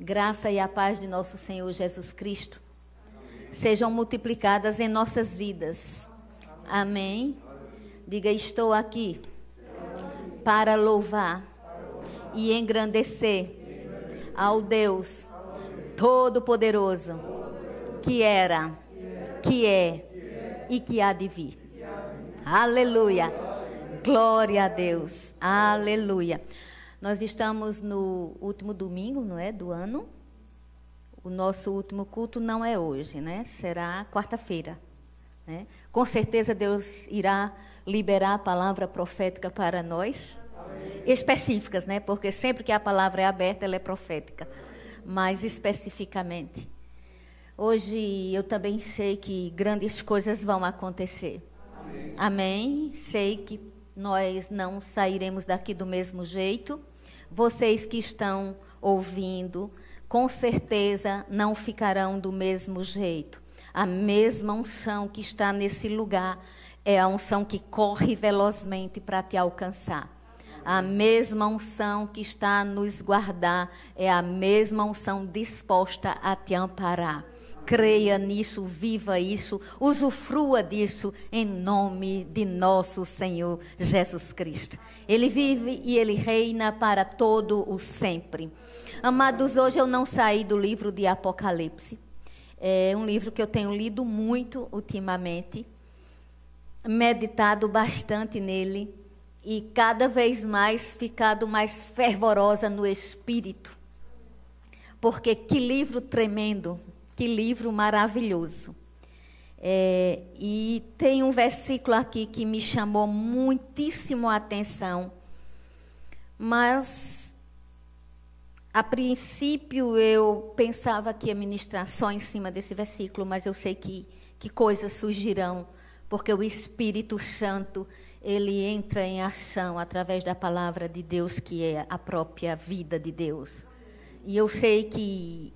Graça e a paz de nosso Senhor Jesus Cristo sejam multiplicadas em nossas vidas. Amém. Diga: Estou aqui para louvar e engrandecer ao Deus Todo-Poderoso, que era, que é e que há de vir. Aleluia. Glória a Deus. Aleluia. Nós estamos no último domingo, não é, do ano. O nosso último culto não é hoje, né? Será quarta-feira. Né? Com certeza Deus irá liberar a palavra profética para nós. Amém. Específicas, né? Porque sempre que a palavra é aberta, ela é profética. Mas especificamente. Hoje eu também sei que grandes coisas vão acontecer. Amém. Amém. Sei que nós não sairemos daqui do mesmo jeito. Vocês que estão ouvindo, com certeza não ficarão do mesmo jeito. A mesma unção que está nesse lugar é a unção que corre velozmente para te alcançar. A mesma unção que está a nos guardar é a mesma unção disposta a te amparar creia nisso, viva isso, usufrua disso em nome de nosso Senhor Jesus Cristo. Ele vive e ele reina para todo o sempre. Amados, hoje eu não saí do livro de Apocalipse. É um livro que eu tenho lido muito ultimamente, meditado bastante nele e cada vez mais ficado mais fervorosa no espírito. Porque que livro tremendo, que livro maravilhoso. É, e tem um versículo aqui que me chamou muitíssimo a atenção, mas a princípio eu pensava que ia ministrar só em cima desse versículo, mas eu sei que, que coisas surgirão, porque o Espírito Santo ele entra em ação através da palavra de Deus, que é a própria vida de Deus. E eu sei que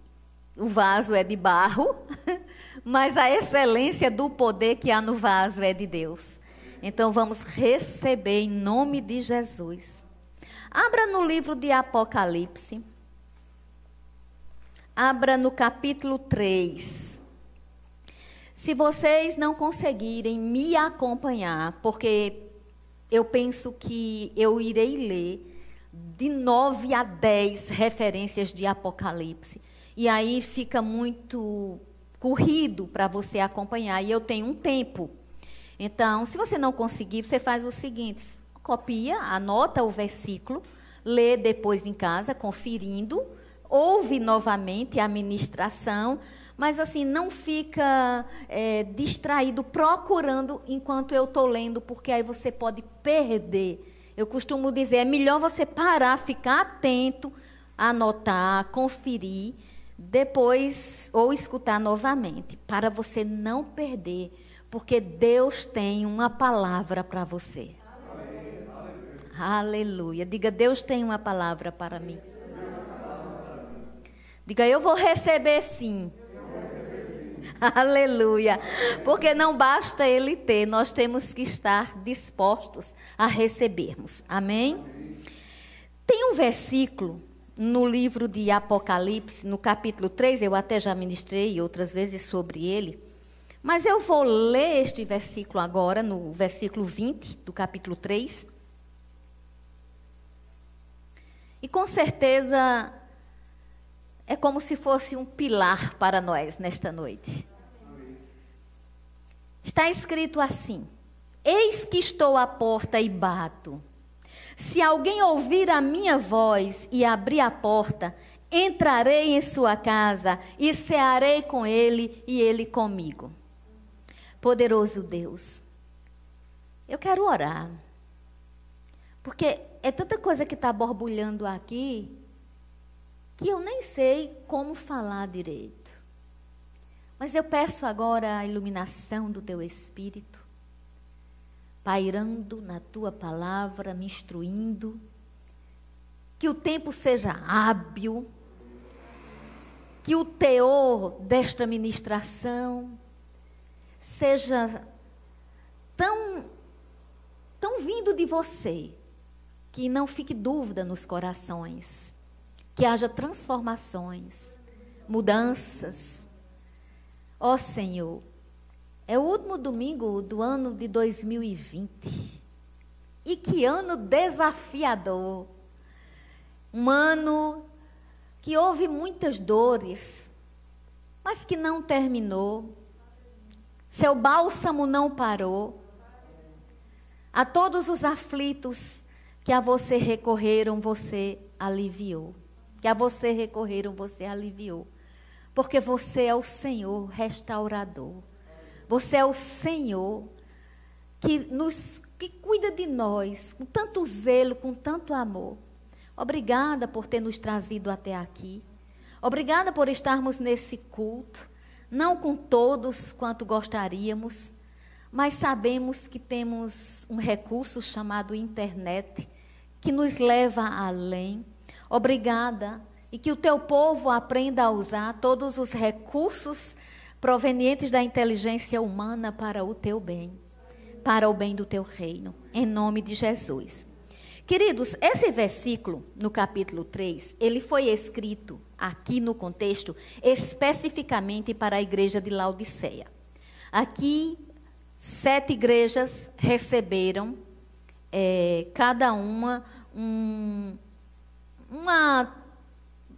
o vaso é de barro, mas a excelência do poder que há no vaso é de Deus. Então vamos receber em nome de Jesus. Abra no livro de Apocalipse. Abra no capítulo 3. Se vocês não conseguirem me acompanhar, porque eu penso que eu irei ler de 9 a 10 referências de Apocalipse. E aí fica muito corrido para você acompanhar. E eu tenho um tempo. Então, se você não conseguir, você faz o seguinte: copia, anota o versículo, lê depois em casa, conferindo, ouve novamente a ministração, mas assim, não fica é, distraído procurando enquanto eu estou lendo, porque aí você pode perder. Eu costumo dizer, é melhor você parar, ficar atento, anotar, conferir depois ou escutar novamente, para você não perder, porque Deus tem uma palavra para você. Aleluia. Diga, Deus tem uma palavra para mim. Diga, eu vou receber sim. Aleluia. Porque não basta ele ter, nós temos que estar dispostos a recebermos. Amém? Tem um versículo no livro de Apocalipse, no capítulo 3, eu até já ministrei outras vezes sobre ele, mas eu vou ler este versículo agora, no versículo 20 do capítulo 3. E com certeza é como se fosse um pilar para nós nesta noite. Está escrito assim: Eis que estou à porta e bato. Se alguém ouvir a minha voz e abrir a porta, entrarei em sua casa e cearei com ele e ele comigo. Poderoso Deus, eu quero orar. Porque é tanta coisa que está borbulhando aqui que eu nem sei como falar direito. Mas eu peço agora a iluminação do teu espírito pairando na tua palavra, me instruindo. Que o tempo seja hábil. Que o teor desta ministração seja tão, tão vindo de você, que não fique dúvida nos corações. que haja transformações, mudanças. Ó Senhor, é o último domingo do ano de 2020. E que ano desafiador. Um ano que houve muitas dores, mas que não terminou. Seu bálsamo não parou. A todos os aflitos que a você recorreram, você aliviou. Que a você recorreram, você aliviou. Porque você é o Senhor restaurador. Você é o Senhor que nos que cuida de nós com tanto zelo, com tanto amor. Obrigada por ter nos trazido até aqui. Obrigada por estarmos nesse culto, não com todos quanto gostaríamos, mas sabemos que temos um recurso chamado internet que nos leva além. Obrigada e que o teu povo aprenda a usar todos os recursos provenientes da inteligência humana para o teu bem, para o bem do teu reino, em nome de Jesus. Queridos, esse versículo, no capítulo 3, ele foi escrito aqui no contexto especificamente para a igreja de Laodiceia. Aqui, sete igrejas receberam, é, cada uma, um, uma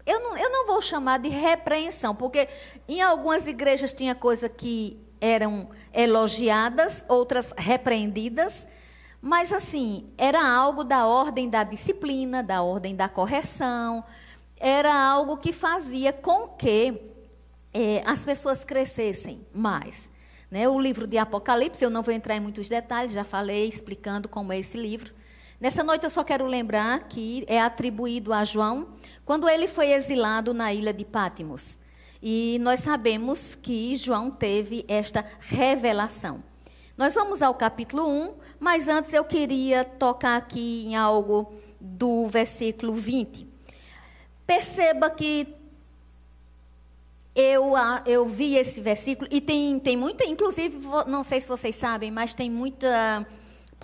eu não, eu não vou chamar de repreensão, porque em algumas igrejas tinha coisa que eram elogiadas, outras repreendidas, mas assim, era algo da ordem da disciplina, da ordem da correção, era algo que fazia com que é, as pessoas crescessem mais. Né? O livro de Apocalipse, eu não vou entrar em muitos detalhes, já falei explicando como é esse livro. Nessa noite eu só quero lembrar que é atribuído a João quando ele foi exilado na ilha de Pátimos. E nós sabemos que João teve esta revelação. Nós vamos ao capítulo 1, mas antes eu queria tocar aqui em algo do versículo 20. Perceba que eu, eu vi esse versículo e tem, tem muita, inclusive, não sei se vocês sabem, mas tem muita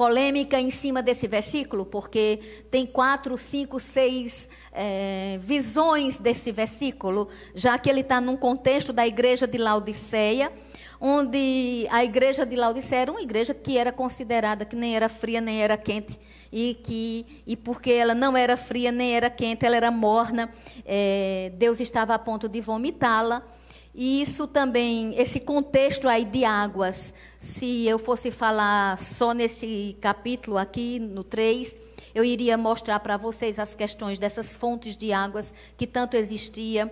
polêmica em cima desse versículo, porque tem quatro, cinco, seis é, visões desse versículo, já que ele está num contexto da igreja de Laodiceia, onde a igreja de Laodiceia era uma igreja que era considerada que nem era fria nem era quente e que e porque ela não era fria nem era quente, ela era morna, é, Deus estava a ponto de vomitá-la. E isso também, esse contexto aí de águas, se eu fosse falar só nesse capítulo aqui, no 3, eu iria mostrar para vocês as questões dessas fontes de águas que tanto existia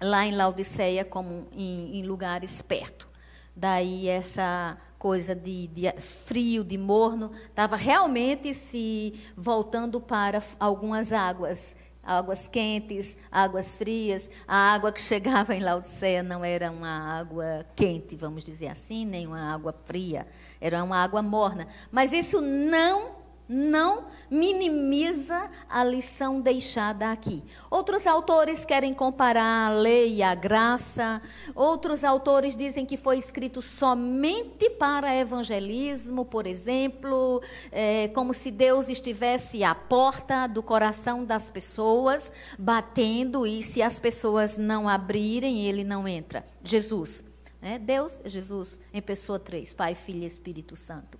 lá em Laodiceia como em, em lugares perto. Daí essa coisa de, de frio, de morno, estava realmente se voltando para algumas águas águas quentes, águas frias. A água que chegava em Laodiceia não era uma água quente, vamos dizer assim, nem uma água fria, era uma água morna. Mas isso não não minimiza a lição deixada aqui. Outros autores querem comparar a lei e a graça, outros autores dizem que foi escrito somente para evangelismo, por exemplo, é, como se Deus estivesse à porta do coração das pessoas, batendo, e se as pessoas não abrirem, ele não entra. Jesus. Né? Deus, Jesus, em pessoa três, Pai, Filho e Espírito Santo.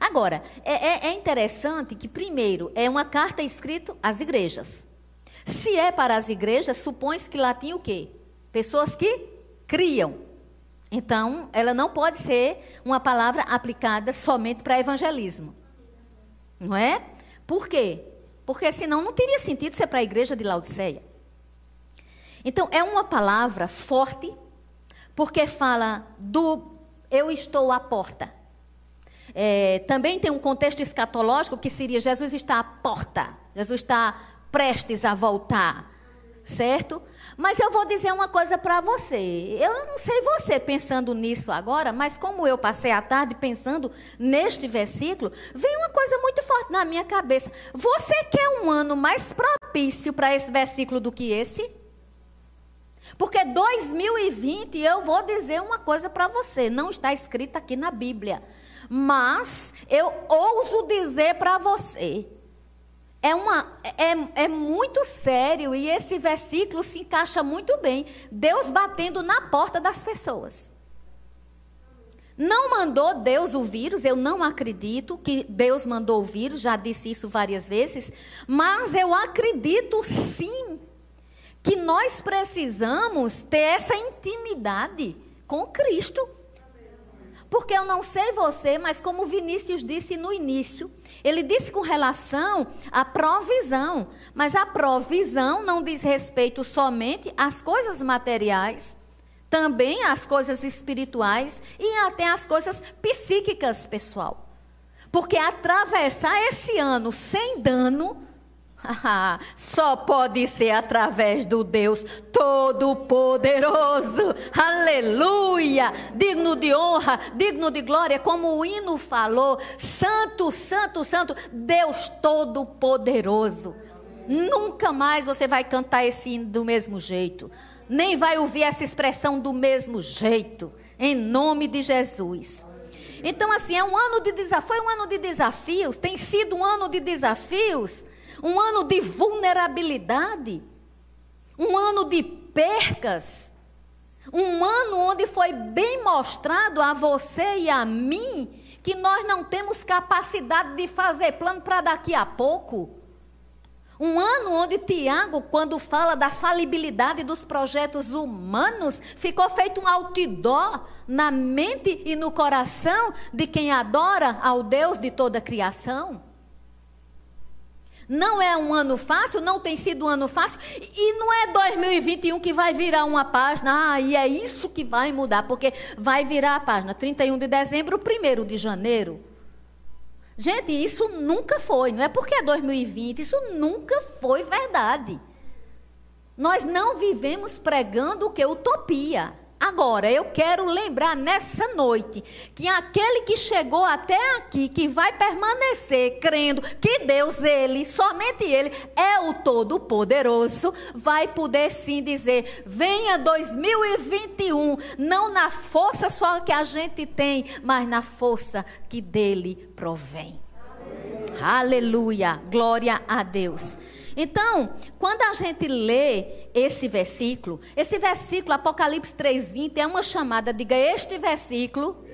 Agora, é, é, é interessante que, primeiro, é uma carta escrita às igrejas. Se é para as igrejas, supõe-se que lá tinha o quê? Pessoas que criam. Então, ela não pode ser uma palavra aplicada somente para evangelismo. Não é? Por quê? Porque senão não teria sentido ser para a igreja de Laodiceia. Então, é uma palavra forte, porque fala do eu estou à porta. É, também tem um contexto escatológico que seria Jesus está à porta, Jesus está prestes a voltar, certo? Mas eu vou dizer uma coisa para você. Eu não sei você pensando nisso agora, mas como eu passei a tarde pensando neste versículo, vem uma coisa muito forte na minha cabeça. Você quer um ano mais propício para esse versículo do que esse? Porque 2020, eu vou dizer uma coisa para você, não está escrito aqui na Bíblia. Mas eu ouso dizer para você é, uma, é, é muito sério e esse versículo se encaixa muito bem. Deus batendo na porta das pessoas. Não mandou Deus o vírus, eu não acredito que Deus mandou o vírus, já disse isso várias vezes, mas eu acredito sim que nós precisamos ter essa intimidade com Cristo. Porque eu não sei você, mas como Vinícius disse no início, ele disse com relação à provisão, mas a provisão não diz respeito somente às coisas materiais, também às coisas espirituais e até às coisas psíquicas, pessoal. Porque atravessar esse ano sem dano só pode ser através do Deus Todo-Poderoso. Aleluia! Digno de honra, digno de glória, como o hino falou: Santo, Santo, Santo, Deus Todo-Poderoso. Nunca mais você vai cantar esse hino do mesmo jeito nem vai ouvir essa expressão do mesmo jeito, em nome de Jesus. Então, assim, é um ano de desafio, foi um ano de desafios, tem sido um ano de desafios, um ano de vulnerabilidade, um ano de percas, um ano onde foi bem mostrado a você e a mim que nós não temos capacidade de fazer plano para daqui a pouco. Um ano onde Tiago, quando fala da falibilidade dos projetos humanos, ficou feito um outdoor na mente e no coração de quem adora ao Deus de toda a criação. Não é um ano fácil, não tem sido um ano fácil, e não é 2021 que vai virar uma página, ah, e é isso que vai mudar, porque vai virar a página 31 de dezembro, 1 de janeiro. Gente, isso nunca foi, não é porque é 2020, isso nunca foi verdade. Nós não vivemos pregando o que? Utopia. Agora, eu quero lembrar nessa noite que aquele que chegou até aqui, que vai permanecer crendo que Deus, Ele, somente Ele, é o Todo-Poderoso, vai poder sim dizer: venha 2021, não na força só que a gente tem, mas na força que dele provém. Aleluia, glória a Deus. Então, quando a gente lê esse versículo, esse versículo, Apocalipse 3,20, é uma chamada, diga, este versículo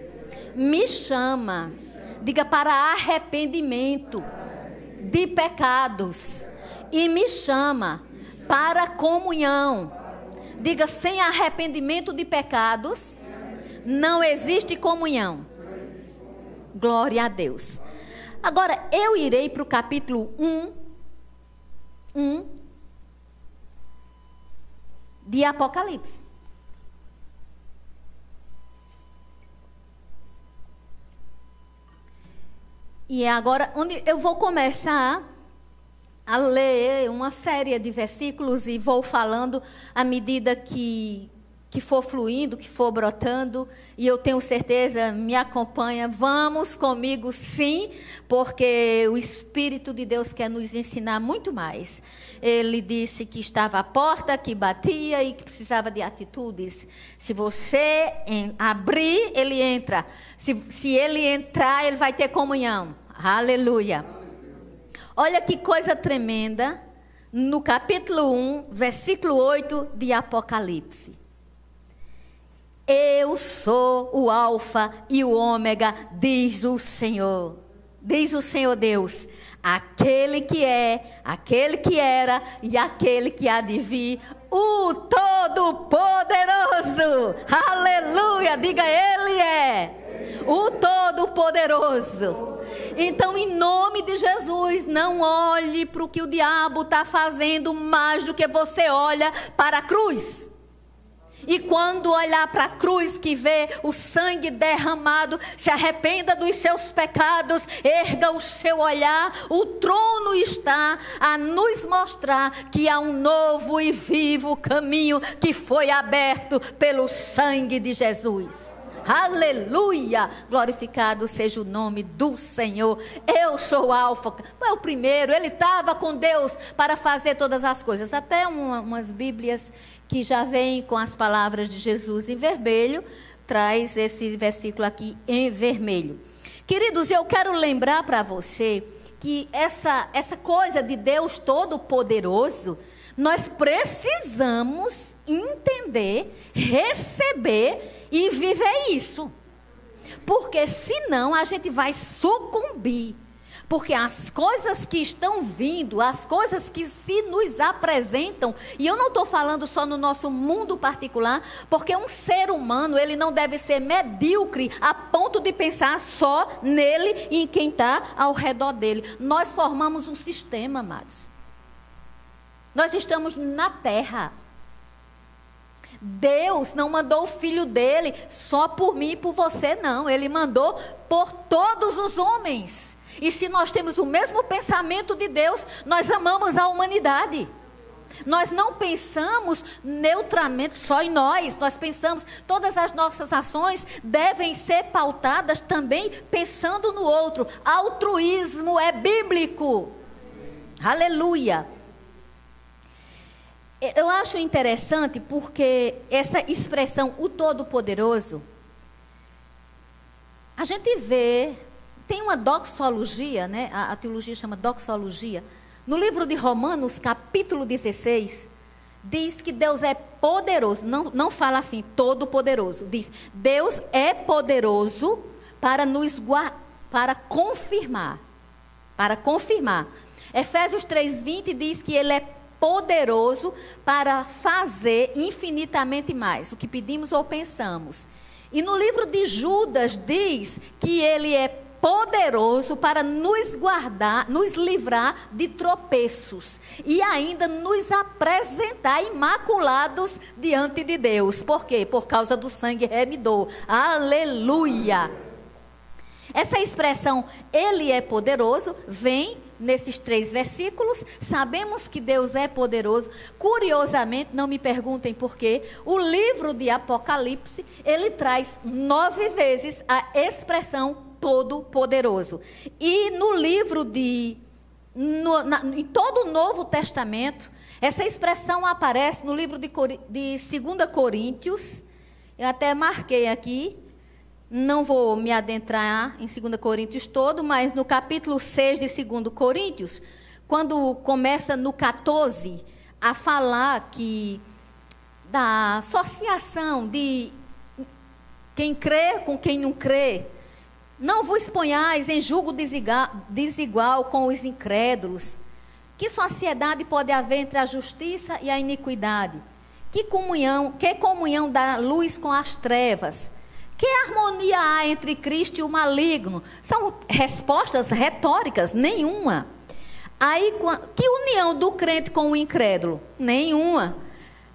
me chama, diga, para arrependimento de pecados, e me chama para comunhão. Diga, sem arrependimento de pecados, não existe comunhão. Glória a Deus. Agora, eu irei para o capítulo 1 1 de Apocalipse. E é agora onde eu vou começar a ler uma série de versículos e vou falando à medida que que for fluindo, que for brotando, e eu tenho certeza, me acompanha, vamos comigo sim, porque o Espírito de Deus quer nos ensinar muito mais. Ele disse que estava à porta, que batia e que precisava de atitudes. Se você abrir, ele entra. Se, se ele entrar, ele vai ter comunhão. Aleluia. Olha que coisa tremenda no capítulo 1, versículo 8 de Apocalipse. Eu sou o Alfa e o Ômega, diz o Senhor. Diz o Senhor Deus, aquele que é, aquele que era e aquele que há de vir, o Todo-Poderoso. Aleluia! Diga, Ele é o Todo-Poderoso. Então, em nome de Jesus, não olhe para o que o diabo está fazendo mais do que você olha para a cruz. E quando olhar para a cruz que vê o sangue derramado, se arrependa dos seus pecados, erga o seu olhar. O trono está a nos mostrar que há um novo e vivo caminho que foi aberto pelo sangue de Jesus. Aleluia! Glorificado seja o nome do Senhor. Eu sou Alfa. Foi o primeiro, ele estava com Deus para fazer todas as coisas. Até uma, umas Bíblias que já vem com as palavras de Jesus em vermelho, traz esse versículo aqui em vermelho. Queridos, eu quero lembrar para você que essa, essa coisa de Deus Todo-Poderoso, nós precisamos entender, receber e viver isso. Porque senão a gente vai sucumbir porque as coisas que estão vindo, as coisas que se nos apresentam, e eu não estou falando só no nosso mundo particular, porque um ser humano, ele não deve ser medíocre a ponto de pensar só nele e em quem está ao redor dele. Nós formamos um sistema, amados. Nós estamos na terra. Deus não mandou o filho dele só por mim e por você, não. Ele mandou por todos os homens. E se nós temos o mesmo pensamento de Deus, nós amamos a humanidade. Nós não pensamos neutramente só em nós, nós pensamos, todas as nossas ações devem ser pautadas também pensando no outro. Altruísmo é bíblico. Aleluia. Eu acho interessante porque essa expressão, o Todo-Poderoso, a gente vê tem uma doxologia, né? A, a, teologia chama doxologia. No livro de Romanos, capítulo 16, diz que Deus é poderoso. Não, não fala assim, todo poderoso. Diz, Deus é poderoso para nos para confirmar. Para confirmar. Efésios 3,20 diz que Ele é poderoso para fazer infinitamente mais o que pedimos ou pensamos. E no livro de Judas diz que ele é poderoso para nos guardar, nos livrar de tropeços e ainda nos apresentar imaculados diante de Deus. Por quê? Por causa do sangue remidor. Aleluia! Essa expressão, ele é poderoso, vem nesses três versículos. Sabemos que Deus é poderoso. Curiosamente, não me perguntem por quê, o livro de Apocalipse, ele traz nove vezes a expressão Todo-Poderoso. E no livro de. No, na, em todo o Novo Testamento, essa expressão aparece no livro de, de 2 Coríntios. Eu até marquei aqui. Não vou me adentrar em 2 Coríntios todo, mas no capítulo 6 de 2 Coríntios, quando começa no 14 a falar que da associação de quem crê com quem não crê, não vos ponhais em julgo desigual com os incrédulos. Que sociedade pode haver entre a justiça e a iniquidade? Que comunhão, que comunhão da luz com as trevas? Que harmonia há entre Cristo e o maligno? São respostas retóricas, nenhuma. Aí, que união do crente com o incrédulo? Nenhuma.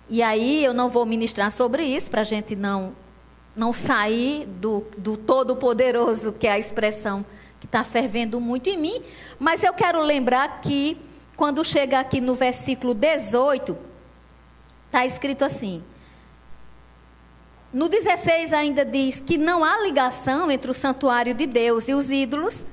E aí eu não vou ministrar sobre isso para a gente não não sair do, do todo-poderoso, que é a expressão que está fervendo muito em mim. Mas eu quero lembrar que, quando chega aqui no versículo 18, está escrito assim. No 16 ainda diz que não há ligação entre o santuário de Deus e os ídolos,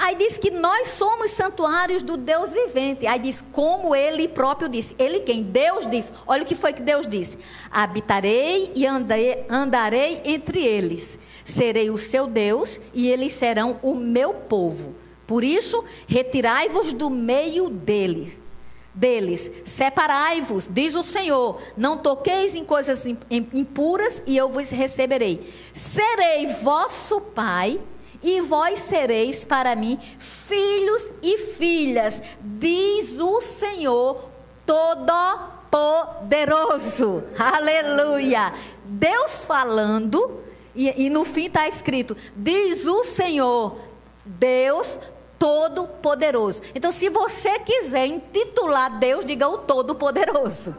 Aí diz que nós somos santuários do Deus vivente. Aí diz como ele próprio disse. Ele quem? Deus disse. Olha o que foi que Deus disse: Habitarei e andarei, entre eles. Serei o seu Deus e eles serão o meu povo. Por isso, retirai-vos do meio deles. Deles, separai-vos, diz o Senhor, não toqueis em coisas impuras e eu vos receberei. Serei vosso Pai e vós sereis para mim filhos e filhas, diz o Senhor Todo-Poderoso. Aleluia! Deus falando, e, e no fim está escrito: diz o Senhor, Deus Todo-Poderoso. Então, se você quiser intitular Deus, diga o Todo-Poderoso.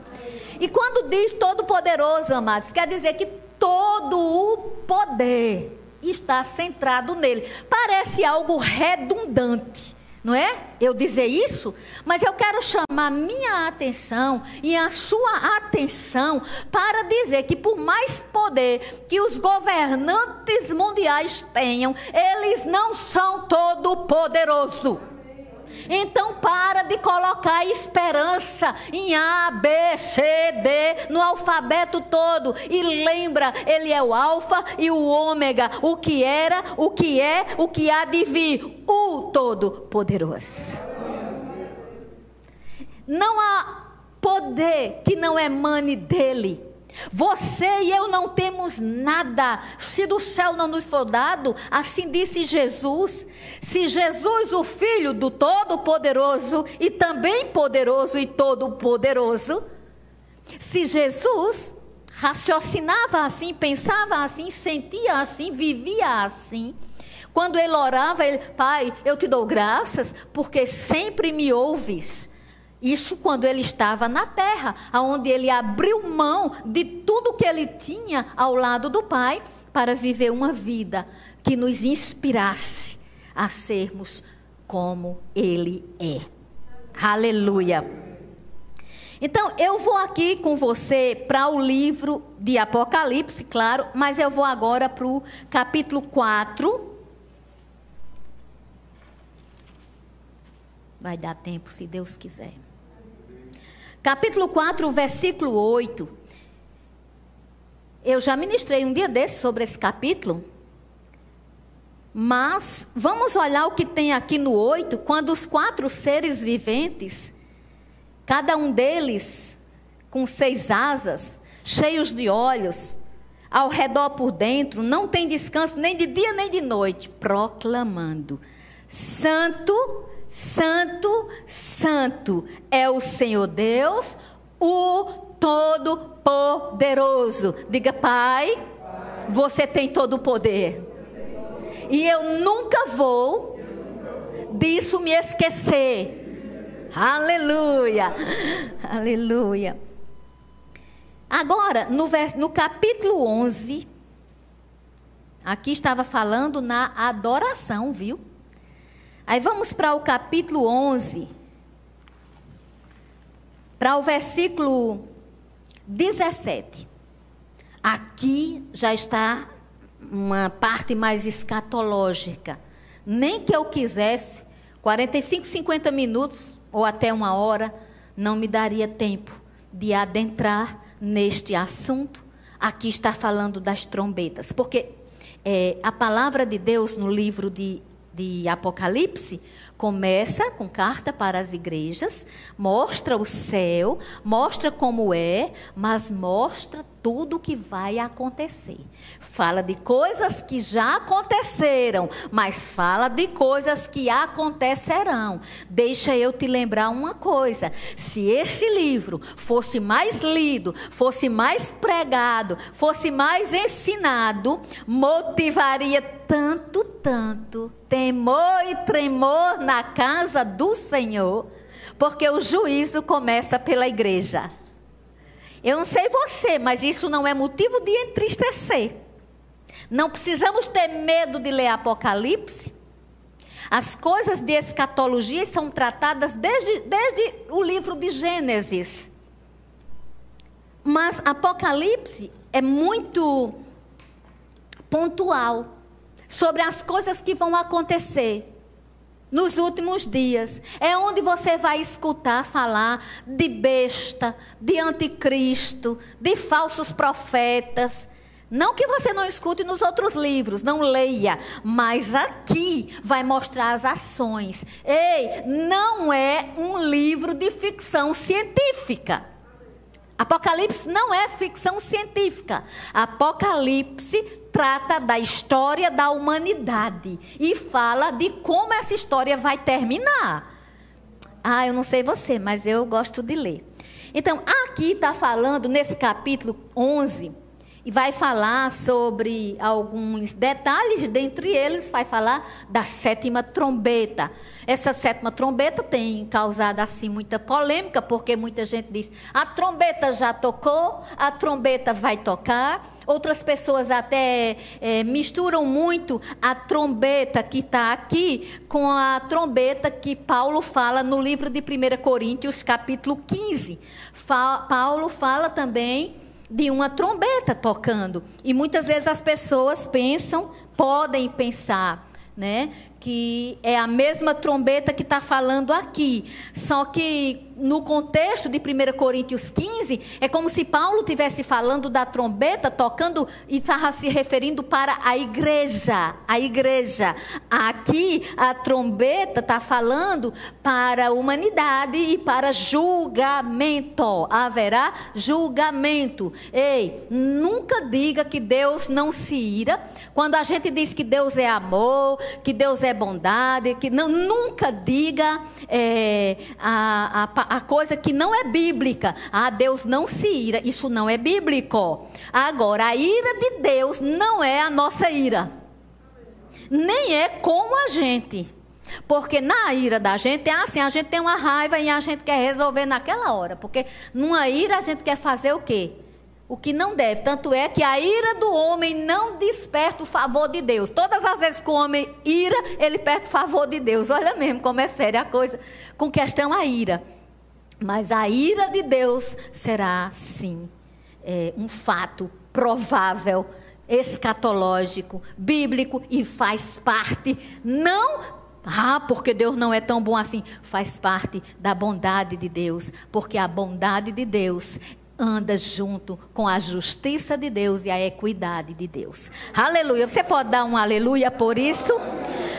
E quando diz Todo-Poderoso, amados, quer dizer que todo o poder está centrado nele. Parece algo redundante, não é? Eu dizer isso, mas eu quero chamar minha atenção e a sua atenção para dizer que por mais poder que os governantes mundiais tenham, eles não são todo poderoso. Então para de colocar esperança em A, B, C, D, no alfabeto todo. E lembra, ele é o alfa e o ômega, o que era, o que é, o que há de vir, o todo-poderoso. Não há poder que não emane dele. Você e eu não temos nada. Se do céu não nos for dado, assim disse Jesus. Se Jesus, o Filho do Todo-Poderoso, e também poderoso e todo-poderoso, se Jesus raciocinava assim, pensava assim, sentia assim, vivia assim. Quando ele orava, ele, Pai, eu te dou graças porque sempre me ouves. Isso quando ele estava na terra, onde ele abriu mão de tudo que ele tinha ao lado do Pai para viver uma vida que nos inspirasse a sermos como ele é. Aleluia. Então, eu vou aqui com você para o livro de Apocalipse, claro, mas eu vou agora para o capítulo 4. Vai dar tempo, se Deus quiser. Capítulo 4, versículo 8. Eu já ministrei um dia desse sobre esse capítulo. Mas vamos olhar o que tem aqui no 8, quando os quatro seres viventes, cada um deles com seis asas, cheios de olhos, ao redor por dentro, não tem descanso nem de dia nem de noite, proclamando: Santo, Santo, Santo é o Senhor Deus, o Todo-Poderoso. Diga, Pai, você tem todo o poder. E eu nunca vou disso me esquecer. Aleluia, aleluia. Agora, no, no capítulo 11, aqui estava falando na adoração, viu? Aí vamos para o capítulo 11, para o versículo 17. Aqui já está uma parte mais escatológica. Nem que eu quisesse, 45, 50 minutos ou até uma hora, não me daria tempo de adentrar neste assunto. Aqui está falando das trombetas, porque é, a palavra de Deus no livro de de Apocalipse começa com carta para as igrejas, mostra o céu, mostra como é, mas mostra tudo o que vai acontecer. Fala de coisas que já aconteceram, mas fala de coisas que acontecerão. Deixa eu te lembrar uma coisa: se este livro fosse mais lido, fosse mais pregado, fosse mais ensinado, motivaria tanto, tanto temor e tremor na casa do Senhor, porque o juízo começa pela igreja. Eu não sei você, mas isso não é motivo de entristecer. Não precisamos ter medo de ler Apocalipse. As coisas de escatologia são tratadas desde, desde o livro de Gênesis. Mas Apocalipse é muito pontual sobre as coisas que vão acontecer nos últimos dias. É onde você vai escutar falar de besta, de anticristo, de falsos profetas. Não que você não escute nos outros livros, não leia, mas aqui vai mostrar as ações. Ei, não é um livro de ficção científica. Apocalipse não é ficção científica. Apocalipse trata da história da humanidade e fala de como essa história vai terminar. Ah, eu não sei você, mas eu gosto de ler. Então, aqui está falando, nesse capítulo 11, e vai falar sobre alguns detalhes, dentre eles vai falar da sétima trombeta. Essa sétima trombeta tem causado assim muita polêmica, porque muita gente diz: a trombeta já tocou, a trombeta vai tocar. Outras pessoas até é, misturam muito a trombeta que está aqui com a trombeta que Paulo fala no livro de 1 Coríntios, capítulo 15. Fa Paulo fala também de uma trombeta tocando. E muitas vezes as pessoas pensam, podem pensar, né, que é a mesma trombeta que está falando aqui. Só que no contexto de 1 Coríntios 15, é como se Paulo estivesse falando da trombeta, tocando e estava se referindo para a igreja. A igreja. Aqui, a trombeta está falando para a humanidade e para julgamento. Haverá julgamento. Ei, nunca diga que Deus não se ira. Quando a gente diz que Deus é amor, que Deus é bondade, que não, nunca diga é, a, a a coisa que não é bíblica. Ah, Deus não se ira. Isso não é bíblico. Agora, a ira de Deus não é a nossa ira. Nem é com a gente. Porque na ira da gente é assim, a gente tem uma raiva e a gente quer resolver naquela hora. Porque numa ira a gente quer fazer o quê? O que não deve. Tanto é que a ira do homem não desperta o favor de Deus. Todas as vezes que o homem ira, ele perde o favor de Deus. Olha mesmo como é séria a coisa com questão a ira. Mas a ira de Deus será, sim, é, um fato provável, escatológico, bíblico e faz parte, não ah, porque Deus não é tão bom assim. Faz parte da bondade de Deus. Porque a bondade de Deus anda junto com a justiça de Deus e a equidade de Deus. Aleluia. Você pode dar um aleluia por isso?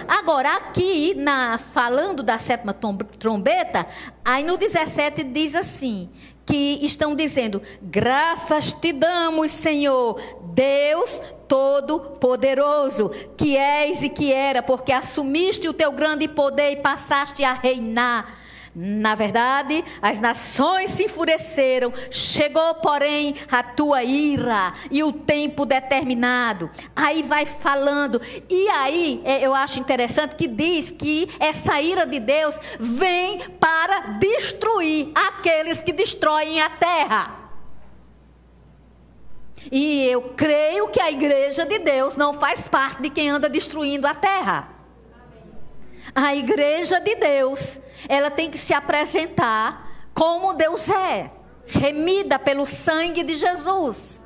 Agora, aqui, na, falando da sétima trombeta, aí no 17 diz assim: que estão dizendo: graças te damos, Senhor, Deus Todo-Poderoso, que és e que era, porque assumiste o teu grande poder e passaste a reinar. Na verdade, as nações se enfureceram, chegou, porém, a tua ira e o tempo determinado. Aí vai falando, e aí é, eu acho interessante que diz que essa ira de Deus vem para destruir aqueles que destroem a terra. E eu creio que a igreja de Deus não faz parte de quem anda destruindo a terra. A igreja de Deus ela tem que se apresentar como Deus é, remida pelo sangue de Jesus.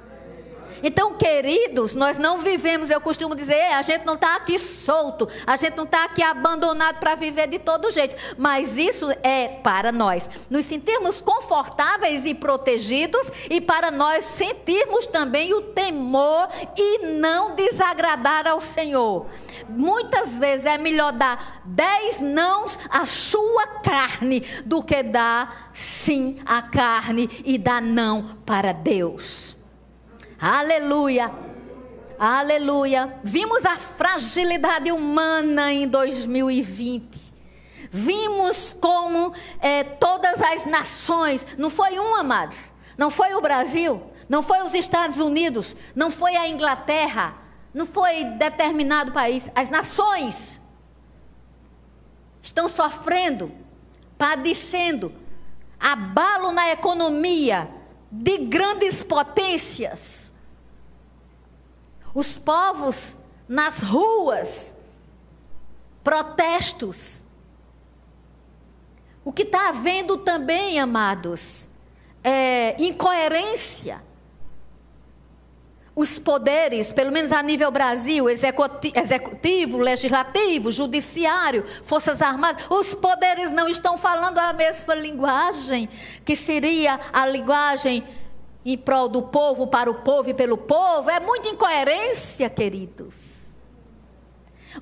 Então, queridos, nós não vivemos, eu costumo dizer, a gente não está aqui solto, a gente não está aqui abandonado para viver de todo jeito, mas isso é para nós nos sentirmos confortáveis e protegidos e para nós sentirmos também o temor e não desagradar ao Senhor. Muitas vezes é melhor dar dez nãos à sua carne do que dar sim à carne e dar não para Deus. Aleluia. Aleluia. Vimos a fragilidade humana em 2020. Vimos como é, todas as nações, não foi um, amados, não foi o Brasil, não foi os Estados Unidos, não foi a Inglaterra, não foi determinado país, as nações estão sofrendo, padecendo, abalo na economia de grandes potências. Os povos nas ruas, protestos. O que está havendo também, amados, é incoerência os poderes, pelo menos a nível Brasil, executivo, legislativo, judiciário, forças armadas, os poderes não estão falando a mesma linguagem, que seria a linguagem em prol do povo, para o povo e pelo povo. É muita incoerência, queridos.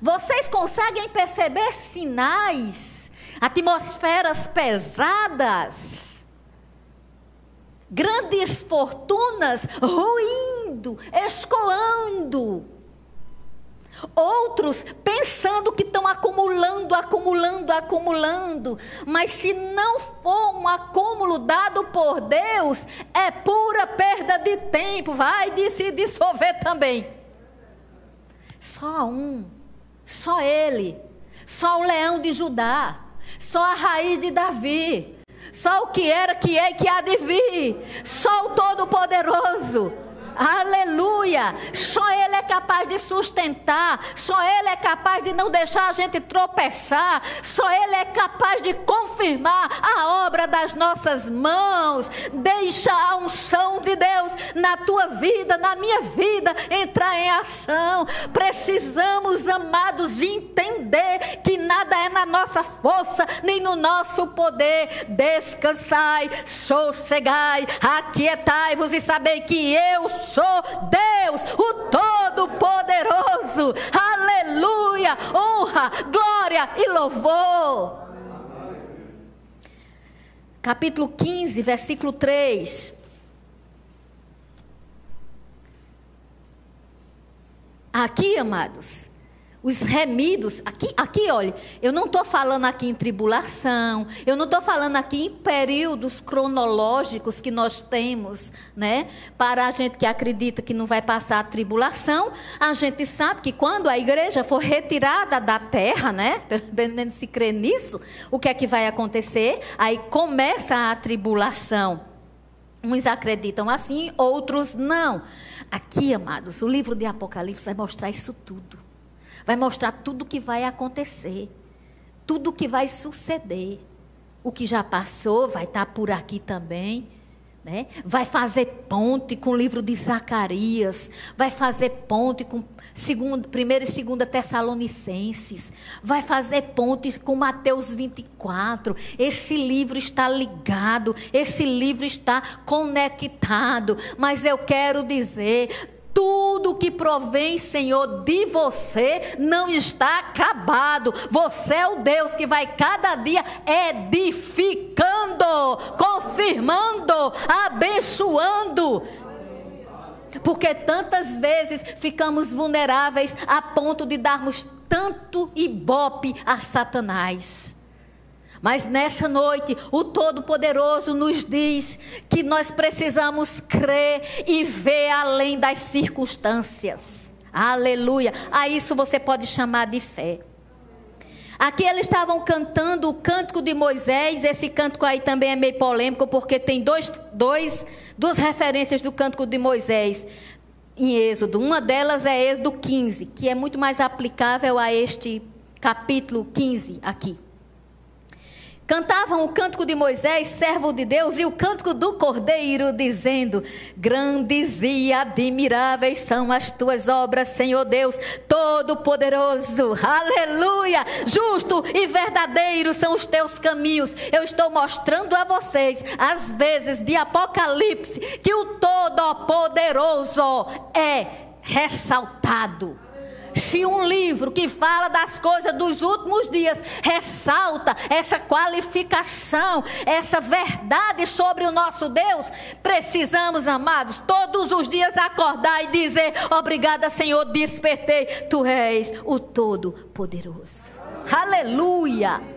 Vocês conseguem perceber sinais, atmosferas pesadas? grandes fortunas ruindo, escoando. Outros pensando que estão acumulando, acumulando, acumulando. Mas se não for um acúmulo dado por Deus, é pura perda de tempo. Vai de se dissolver também. Só um, só ele, só o leão de Judá, só a raiz de Davi só o que era, que é e que há de vir. Só o Todo-Poderoso. Aleluia! Só Ele é capaz de sustentar, só Ele é capaz de não deixar a gente tropeçar, só Ele é capaz de confirmar a obra das nossas mãos. Deixa a unção de Deus na tua vida, na minha vida, entrar em ação. Precisamos, amados, de entender que nada é na nossa força, nem no nosso poder. Descansai, sossegai, aquietai-vos e sabei que eu sou Deus, o Todo-Poderoso. Aleluia, honra, glória e louvor. Capítulo 15, versículo 3. Aqui, amados, os remidos, aqui, aqui, olha, eu não estou falando aqui em tribulação, eu não estou falando aqui em períodos cronológicos que nós temos, né? Para a gente que acredita que não vai passar a tribulação, a gente sabe que quando a igreja for retirada da terra, né? Pelo menos se crê nisso, o que é que vai acontecer? Aí começa a tribulação. Uns acreditam assim, outros não. Aqui, amados, o livro de Apocalipse vai mostrar isso tudo. Vai mostrar tudo o que vai acontecer, tudo o que vai suceder. O que já passou vai estar por aqui também. Né? Vai fazer ponte com o livro de Zacarias, vai fazer ponte com segundo, 1 e 2 Tessalonicenses, vai fazer ponte com Mateus 24. Esse livro está ligado, esse livro está conectado. Mas eu quero dizer, tudo que provém, Senhor, de você não está acabado. Você é o Deus que vai cada dia edificando, confirmando, abençoando. Porque tantas vezes ficamos vulneráveis a ponto de darmos tanto ibope a Satanás. Mas nessa noite, o Todo-Poderoso nos diz que nós precisamos crer e ver além das circunstâncias. Aleluia. A isso você pode chamar de fé. Aqui eles estavam cantando o cântico de Moisés. Esse cântico aí também é meio polêmico, porque tem dois, dois, duas referências do cântico de Moisés em Êxodo. Uma delas é Êxodo 15, que é muito mais aplicável a este capítulo 15 aqui. Cantavam o cântico de Moisés, servo de Deus, e o cântico do Cordeiro, dizendo: Grandes e admiráveis são as tuas obras, Senhor Deus Todo-Poderoso. Aleluia! Justo e verdadeiro são os teus caminhos. Eu estou mostrando a vocês, às vezes de Apocalipse, que o Todo-Poderoso é ressaltado. Se um livro que fala das coisas dos últimos dias ressalta essa qualificação, essa verdade sobre o nosso Deus, precisamos, amados, todos os dias acordar e dizer: Obrigada, Senhor, despertei, tu és o Todo-Poderoso. Aleluia!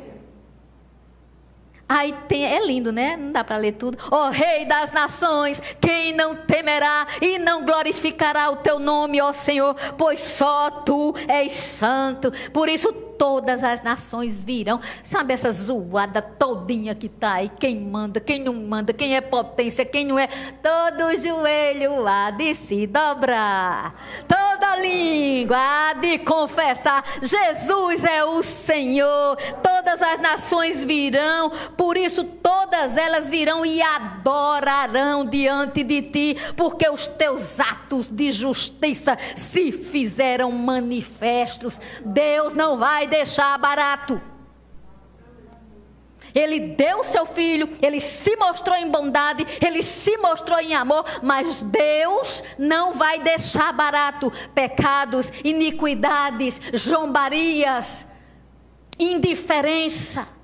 Aí tem, é lindo, né? Não dá para ler tudo. Ó oh, Rei das nações, quem não temerá e não glorificará o teu nome, ó Senhor, pois só tu és santo. Por isso todas as nações virão. Sabe essa zoada todinha que está aí? Quem manda, quem não manda, quem é potência, quem não é. Todo joelho há de se dobrar. Toda língua há de confessar. Jesus é o Senhor. Todas as nações virão. Por isso todas elas virão e adorarão diante de ti. Porque os teus atos de justiça se fizeram manifestos. Deus não vai deixar barato. Ele deu seu filho, ele se mostrou em bondade, ele se mostrou em amor, mas Deus não vai deixar barato pecados, iniquidades, zombarias, indiferença.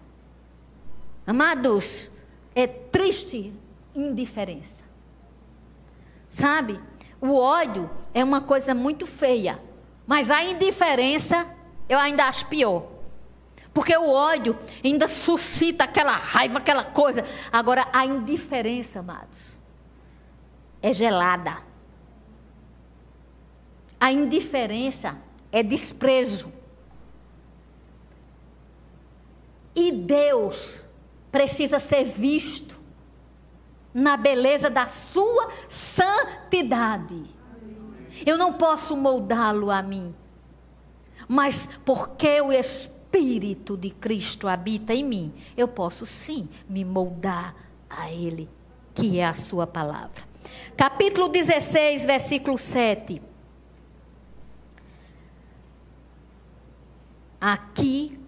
Amados, é triste indiferença. Sabe? O ódio é uma coisa muito feia, mas a indiferença eu ainda acho pior. Porque o ódio ainda suscita aquela raiva, aquela coisa. Agora, a indiferença, amados, é gelada. A indiferença é desprezo. E Deus precisa ser visto na beleza da sua santidade. Eu não posso moldá-lo a mim. Mas porque o Espírito de Cristo habita em mim, eu posso sim me moldar a Ele, que é a Sua palavra. Capítulo 16, versículo 7. aqui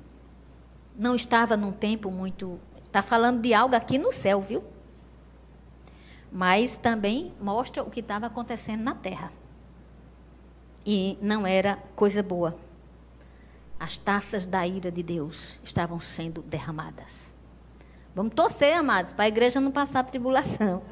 não estava num tempo muito. Está falando de algo aqui no céu, viu? Mas também mostra o que estava acontecendo na terra. E não era coisa boa. As taças da ira de Deus estavam sendo derramadas. Vamos torcer, amados, para a igreja não passar tribulação.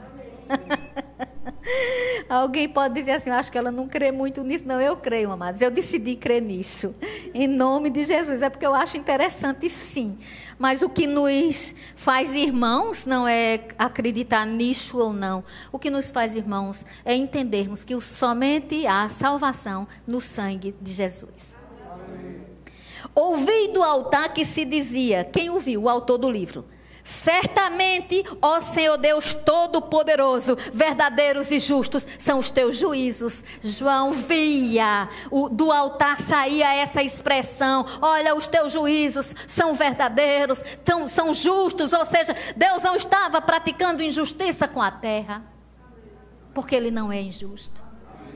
Alguém pode dizer assim, acho que ela não crê muito nisso. Não, eu creio, amados. Eu decidi crer nisso. Em nome de Jesus. É porque eu acho interessante, sim. Mas o que nos faz irmãos não é acreditar nisso ou não. O que nos faz irmãos é entendermos que somente há salvação no sangue de Jesus. Ouvi do altar que se dizia, quem ouviu? O autor do livro. Certamente, ó Senhor Deus Todo-Poderoso, verdadeiros e justos são os teus juízos. João via, o, do altar saía essa expressão: olha, os teus juízos são verdadeiros, tão, são justos. Ou seja, Deus não estava praticando injustiça com a terra, porque Ele não é injusto.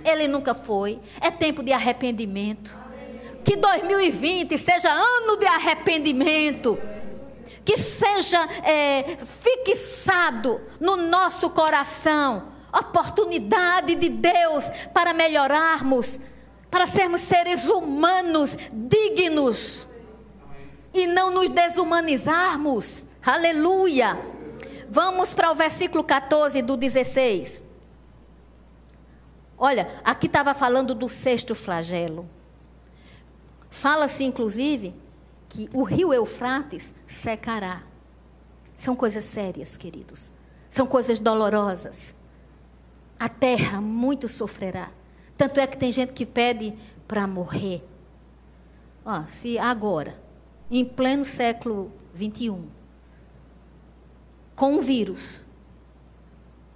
Ele nunca foi. É tempo de arrependimento. Que 2020 seja ano de arrependimento que seja é, fixado no nosso coração oportunidade de Deus para melhorarmos, para sermos seres humanos dignos e não nos desumanizarmos. Aleluia! Vamos para o versículo 14 do 16. Olha, aqui estava falando do sexto flagelo. Fala-se, inclusive, que o rio Eufrates secará. São coisas sérias, queridos. São coisas dolorosas. A terra muito sofrerá. Tanto é que tem gente que pede para morrer. Ó, se agora, em pleno século 21, com o vírus,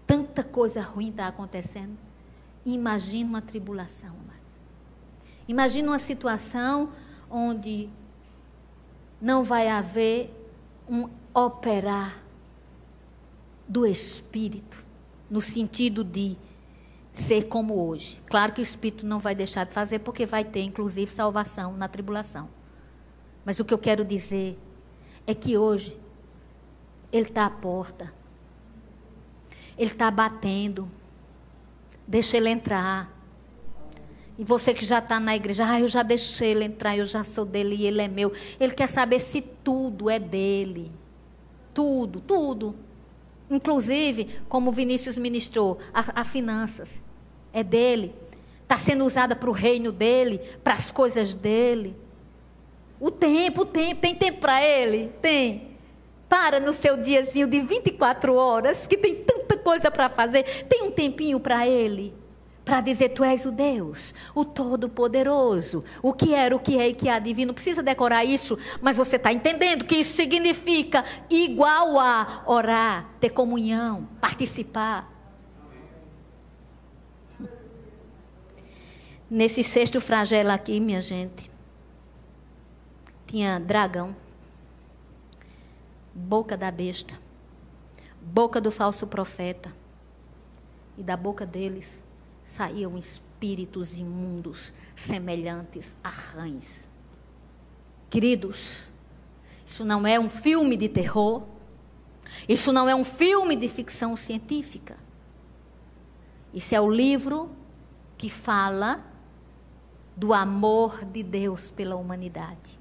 tanta coisa ruim está acontecendo, imagina uma tribulação. Imagina uma situação onde não vai haver um operar do Espírito, no sentido de ser como hoje. Claro que o Espírito não vai deixar de fazer, porque vai ter, inclusive, salvação na tribulação. Mas o que eu quero dizer é que hoje Ele está à porta, Ele está batendo, deixa Ele entrar. E você que já está na igreja, ah, eu já deixei ele entrar, eu já sou dele e ele é meu. Ele quer saber se tudo é dele. Tudo, tudo. Inclusive, como o Vinícius ministrou, a, a finanças. É dele. Está sendo usada para o reino dele, para as coisas dele. O tempo, o tempo, tem tempo para ele? Tem. Para no seu diazinho de 24 horas, que tem tanta coisa para fazer. Tem um tempinho para ele para dizer tu és o Deus, o Todo-Poderoso, o que era, o que é e que há divino. Não precisa decorar isso, mas você está entendendo que isso significa igual a orar, ter comunhão, participar. Nesse sexto flagelo aqui, minha gente, tinha dragão, boca da besta, boca do falso profeta, e da boca deles saíam espíritos imundos, semelhantes a rães. Queridos, isso não é um filme de terror, isso não é um filme de ficção científica. Isso é o livro que fala do amor de Deus pela humanidade.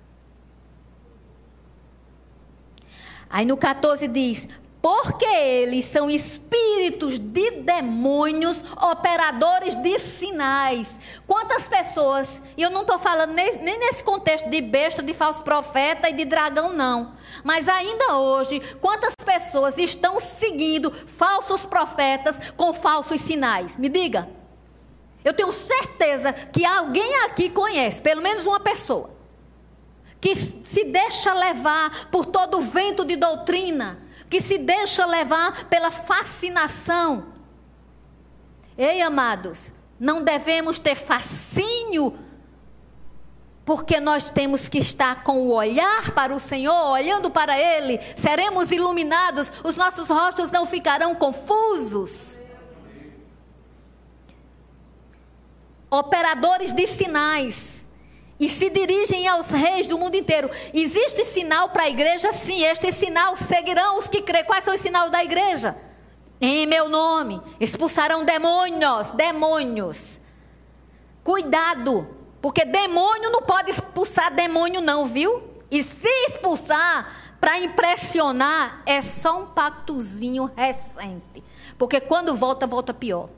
Aí no 14 diz: porque eles são espíritos de demônios, operadores de sinais. Quantas pessoas, e eu não estou falando nem, nesse contexto de besta, de falso profeta e de dragão, não. Mas ainda hoje, quantas pessoas estão seguindo falsos profetas com falsos sinais? Me diga. Eu tenho certeza que alguém aqui conhece, pelo menos uma pessoa, que se deixa levar por todo o vento de doutrina que se deixa levar pela fascinação. Ei, amados, não devemos ter fascínio, porque nós temos que estar com o olhar para o Senhor, olhando para Ele, seremos iluminados, os nossos rostos não ficarão confusos. Operadores de sinais. E se dirigem aos reis do mundo inteiro. Existe sinal para a igreja? Sim, este sinal seguirão os que creem. Quais são os sinais da igreja? Em meu nome expulsarão demônios, demônios. Cuidado, porque demônio não pode expulsar demônio não, viu? E se expulsar para impressionar, é só um pactozinho recente. Porque quando volta, volta pior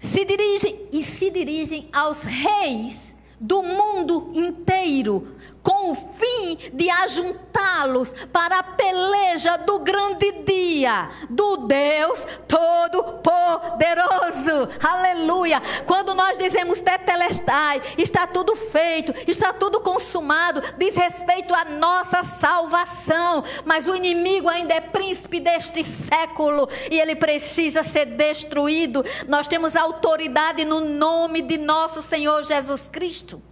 se dirigem e se dirigem aos reis do mundo inteiro com o fim de ajuntá-los para a peleja do grande dia do Deus Todo-Poderoso. Aleluia! Quando nós dizemos tetelestai, está tudo feito, está tudo consumado, diz respeito à nossa salvação, mas o inimigo ainda é príncipe deste século e ele precisa ser destruído. Nós temos autoridade no nome de nosso Senhor Jesus Cristo.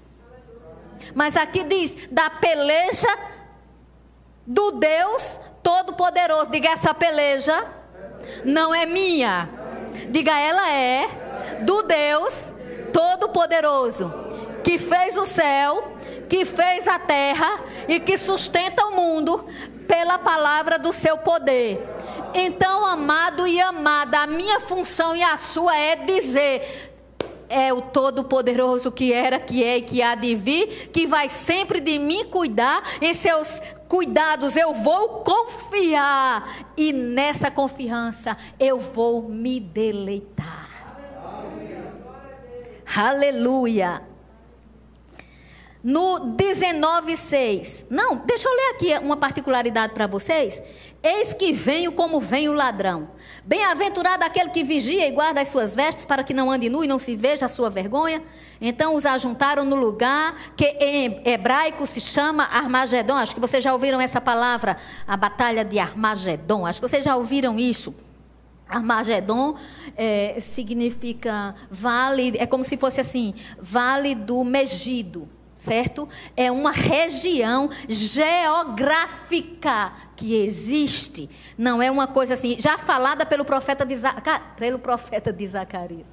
Mas aqui diz: da peleja do Deus Todo-Poderoso. Diga, essa peleja não é minha. Diga, ela é do Deus Todo-Poderoso, que fez o céu, que fez a terra e que sustenta o mundo pela palavra do seu poder. Então, amado e amada, a minha função e a sua é dizer: é o Todo-Poderoso que era, que é e que há de vir, que vai sempre de mim cuidar, em seus cuidados eu vou confiar, e nessa confiança eu vou me deleitar. Aleluia. No 19,6. Não, deixa eu ler aqui uma particularidade para vocês. Eis que venho como vem o ladrão. Bem-aventurado aquele que vigia e guarda as suas vestes para que não ande nu e não se veja a sua vergonha. Então os ajuntaram no lugar que em hebraico se chama Armagedon. Acho que vocês já ouviram essa palavra, a batalha de Armagedon. Acho que vocês já ouviram isso. Armagedon é, significa vale, é como se fosse assim, vale do Megido certo? É uma região geográfica que existe. Não é uma coisa assim, já falada pelo profeta de, pelo profeta de Zacarias.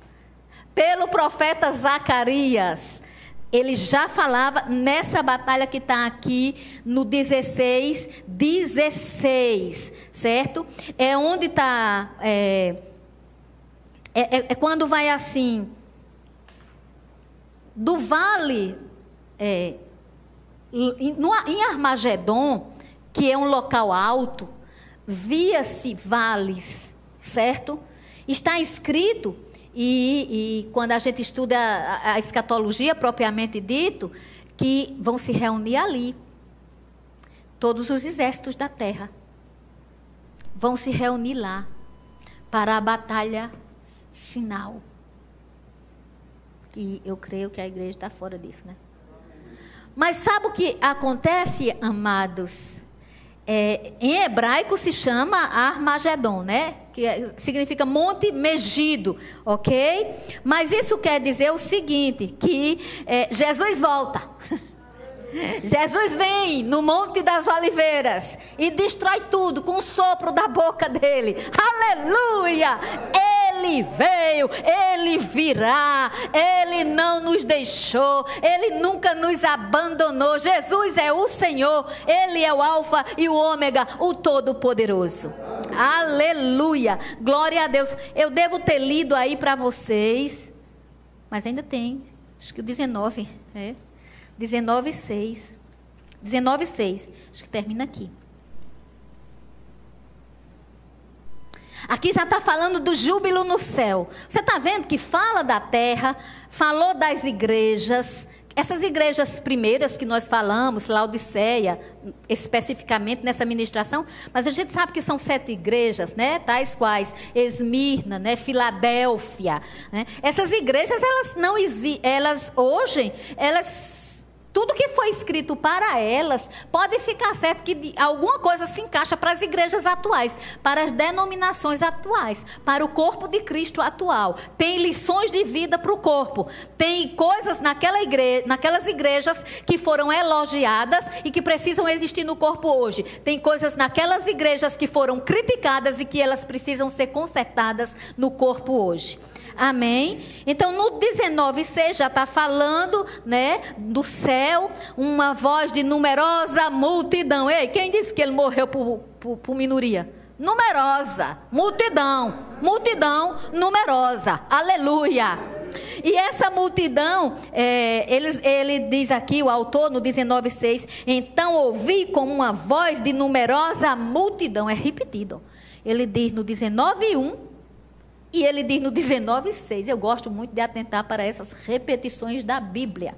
Pelo profeta Zacarias. Ele já falava nessa batalha que está aqui no 16, 16, certo? É onde está. É, é, é, é quando vai assim. Do vale é, em Armagedon, que é um local alto, via-se vales, certo? Está escrito, e, e, quando a gente estuda a, a escatologia propriamente dito, que vão se reunir ali todos os exércitos da terra. Vão se reunir lá para a batalha final. Que eu creio que a igreja está fora disso, né? Mas sabe o que acontece, amados? É, em hebraico se chama Armagedon, né? Que é, significa monte megido, ok? Mas isso quer dizer o seguinte: que é, Jesus volta. Jesus vem no Monte das Oliveiras e destrói tudo com o sopro da boca dele. Aleluia! Ele veio, ele virá, ele não nos deixou, ele nunca nos abandonou. Jesus é o Senhor, ele é o Alfa e o Ômega, o Todo-Poderoso. Aleluia! Glória a Deus. Eu devo ter lido aí para vocês, mas ainda tem, acho que o 19, é. 19, 6. 19, 6. Acho que termina aqui. Aqui já está falando do júbilo no céu. Você está vendo que fala da terra, falou das igrejas. Essas igrejas primeiras que nós falamos, Laodiceia, especificamente nessa ministração, mas a gente sabe que são sete igrejas, né? Tais quais Esmirna, né? Filadélfia. Né? Essas igrejas, elas não elas hoje, elas Tudo que foi escrito para elas pode ficar certo que alguma coisa se encaixa para as igrejas atuais, para as denominações atuais, para o corpo de Cristo atual. Tem lições de vida para o corpo. Tem coisas naquela igreja, naquelas igrejas que foram elogiadas e que precisam existir no corpo hoje. Tem coisas naquelas igrejas que foram criticadas e que elas precisam ser consertadas no corpo hoje. Amém? Então, no 19,6 já está falando, né, do céu, uma voz de numerosa multidão. Ei, quem disse que ele morreu por, por, por minoria? Numerosa, multidão, multidão numerosa. Aleluia. E essa multidão, é, ele, ele, diz aqui, o autor, no 19,6, então ouvi como uma voz de numerosa multidão. É repetido. Ele diz no 19,1 e ele diz no 19,6. Eu gosto muito de atentar para essas repetições da Bíblia.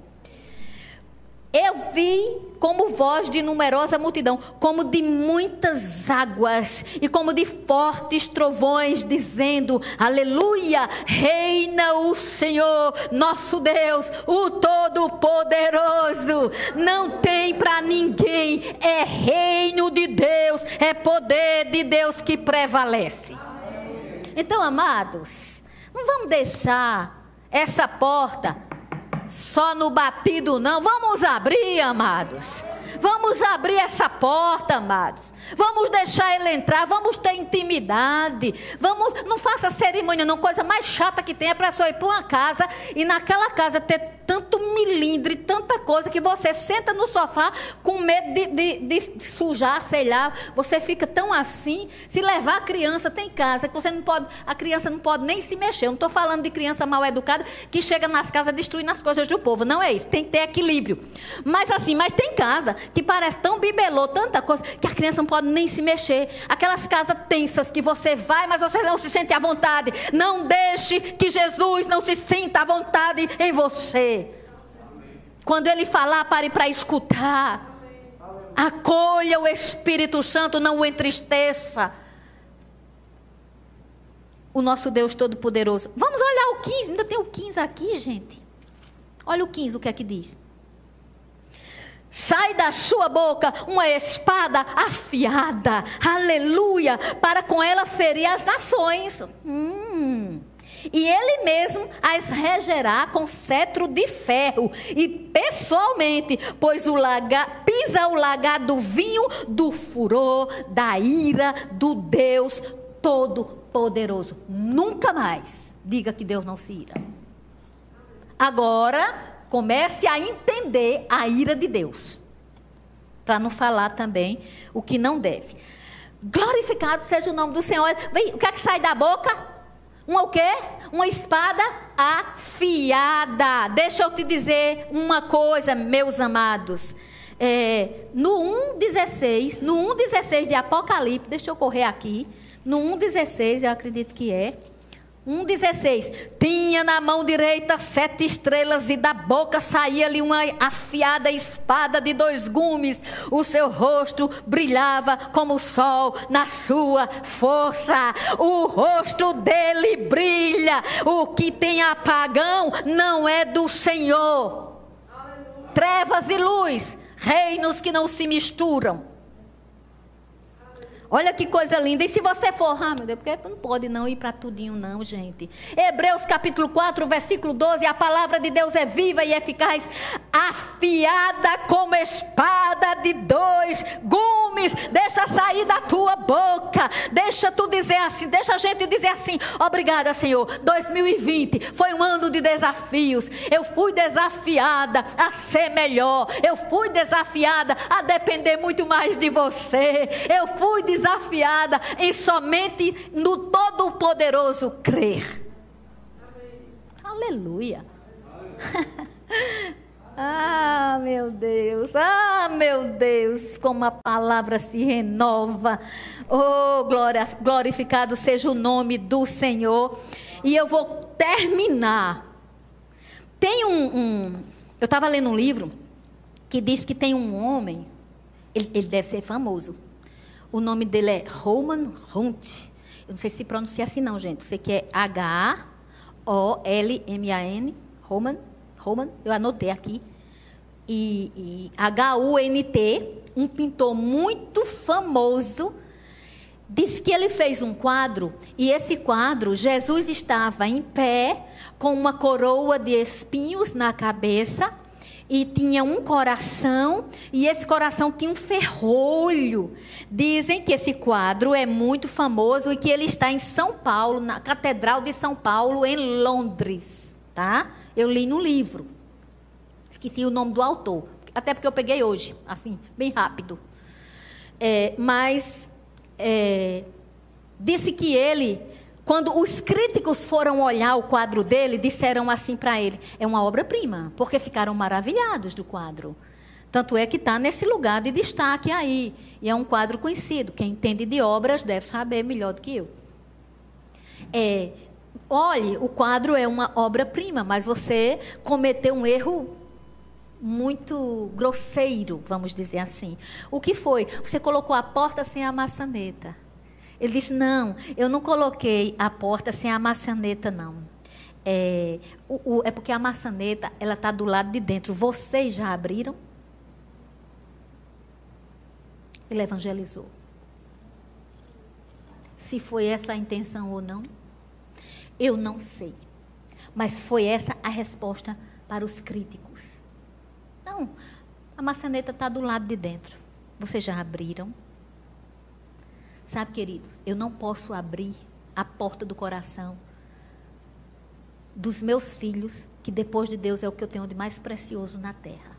Eu vi como voz de numerosa multidão, como de muitas águas e como de fortes trovões, dizendo: Aleluia, reina o Senhor, nosso Deus, o Todo-Poderoso. Não tem para ninguém, é reino de Deus, é poder de Deus que prevalece. Então, amados, não vamos deixar essa porta só no batido, não. Vamos abrir, amados. Vamos abrir essa porta, amados. Vamos deixar ele entrar, vamos ter intimidade. Vamos, não faça cerimônia, não. Coisa mais chata que tem é para só ir para uma casa e naquela casa ter tanto milindre, tanta coisa que você senta no sofá com medo de, de, de, sujar, sei lá. Você fica tão assim. Se levar a criança, tem casa que você não pode, a criança não pode nem se mexer. Eu não estou falando de criança mal educada que chega nas casas destruindo as coisas do povo. Não é isso. Tem que ter equilíbrio. Mas assim, mas tem casa que parece tão bibelô, tanta coisa, que a criança não pode nem se mexer. Aquelas casas tensas que você vai, mas você não se sente à vontade. Não deixe que Jesus não se sinta à vontade em você. Quando ele falar, pare para escutar. Acolha o Espírito Santo, não o entristeça. O nosso Deus Todo-Poderoso. Vamos olhar o 15, ainda tem o 15 aqui, gente. Olha o 15, o que é que diz? Sai da sua boca uma espada afiada, aleluia, para com ela ferir as nações. Hum. E ele mesmo as regerá com cetro de ferro, e pessoalmente, pois o pisa o lagar do vinho do furor, da ira do Deus Todo-Poderoso. Nunca mais diga que Deus não se ira. Agora, comece a entender a ira de Deus. Para não falar também o que não deve. Glorificado seja o nome do Senhor. Vem, o que é que sai da boca? Uma o quê? Uma espada afiada. Deixa eu te dizer uma coisa, meus amados. É, no 1,16, no 1,16 de Apocalipse, deixa eu correr aqui. No 1,16, eu acredito que é. 1,16. Tinha na mão direita sete estrelas e da boca saía-lhe uma afiada espada de dois gumes. O seu rosto brilhava como o sol na sua força. O rosto dele brilha. O que tem apagão não é do Senhor. Trevas e luz, reinos que não se misturam. Olha que coisa linda. E se você for, ah, meu Deus, porque não pode não ir para tudinho, não, gente. Hebreus capítulo 4, versículo 12: a palavra de Deus é viva e eficaz, afiada como espada de dois gumes. Deixa sair da tua boca. Deixa tu dizer assim, deixa a gente dizer assim: obrigada, Senhor. 2020 foi um ano de desafios. Eu fui desafiada a ser melhor. Eu fui desafiada a depender muito mais de você. Eu fui desafiada desafiada em somente no Todo-Poderoso crer. Aleluia. ah, meu Deus. Ah, meu Deus, como a palavra se renova. Oh, glória, glorificado seja o nome do Senhor. E eu vou terminar. Tem um. um eu estava lendo um livro que diz que tem um homem, ele, ele deve ser famoso. O nome dele é Roman Hunt. Eu não sei se pronuncia assim não, gente. Sei que é H-O-L-M-A-N. Roman. Roman. Eu anotei aqui. e, e H-U-N-T, um pintor muito famoso, disse que ele fez um quadro e esse quadro, Jesus estava em pé, com uma coroa de espinhos na cabeça e tinha um coração, e esse coração tinha um ferrolho. Dizem que esse quadro é muito famoso e que ele está em São Paulo, na Catedral de São Paulo, em Londres. Tá? Eu li no livro. Esqueci o nome do autor, até porque eu peguei hoje, assim, bem rápido. É, mas é, disse que ele quando os críticos foram olhar o quadro dele, disseram assim para ele: é uma obra-prima, porque ficaram maravilhados do quadro. Tanto é que está nesse lugar de destaque aí. E é um quadro conhecido. Quem entende de obras deve saber melhor do que eu. É, olhe, o quadro é uma obra-prima, mas você cometeu um erro muito grosseiro, vamos dizer assim. O que foi? Você colocou a porta sem a maçaneta. Ele disse: Não, eu não coloquei a porta sem a maçaneta, não. É, o, o, é porque a maçaneta ela está do lado de dentro. Vocês já abriram? Ele evangelizou. Se foi essa a intenção ou não, eu não sei. Mas foi essa a resposta para os críticos. Não, a maçaneta está do lado de dentro. Vocês já abriram? Sabe, queridos, eu não posso abrir a porta do coração dos meus filhos, que depois de Deus é o que eu tenho de mais precioso na terra.